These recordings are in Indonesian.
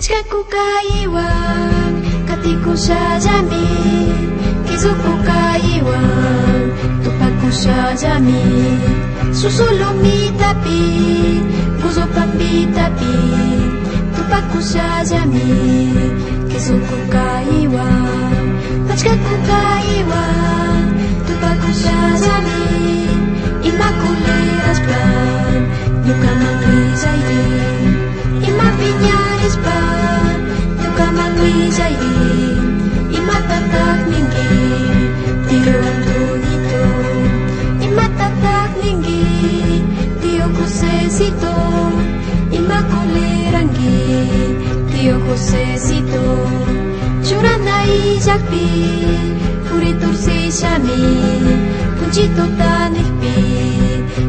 katika kukaiwa katikusha jamii kizukukayiwa tupakusha jamii susulumitapi jami, tupakusha jamii kizukukayiwa katika kukaiwa tupakusha Tio kusesito Churanai jakpi Uri tursi shami Punchito tanihpi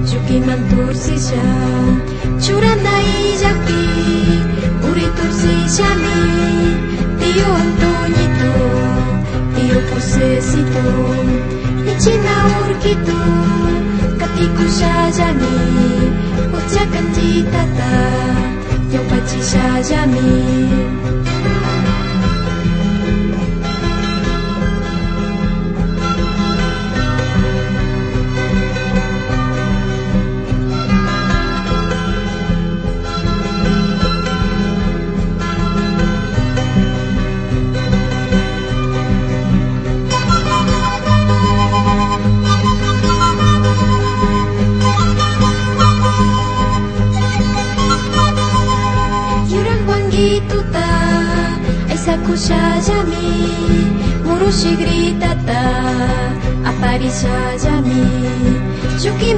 Juki mantursi sha Churanai jakpi Uri tursi shami Tio Antonito Tio posesito Ichina urkitu Katiku 吉呷加 xa.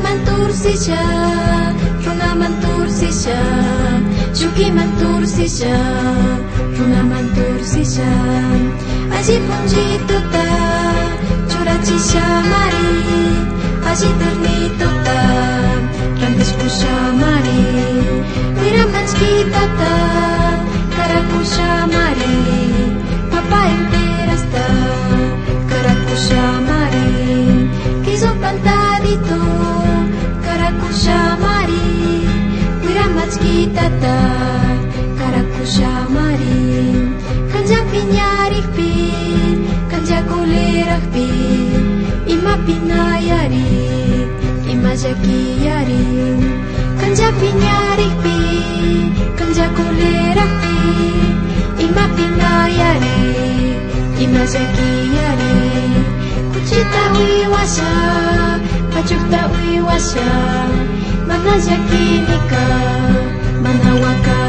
Mantur sisha Runa mantur sisha Juki mantur sisha Runa mantur sisha. Aji punji tuta Churachi shamari Aji pantadito Karakushamari Wiramachki tata Karakushamari Kanja pinyarikpi Kanja kulerakpi Ima pinayari Ima jakiyari. Kanja pinyarikpi Kanja kulerakpi Ima pinayari Ima jakiyari. Kucita wiwasa Manawasya, Manasya Kimika, Manawaka.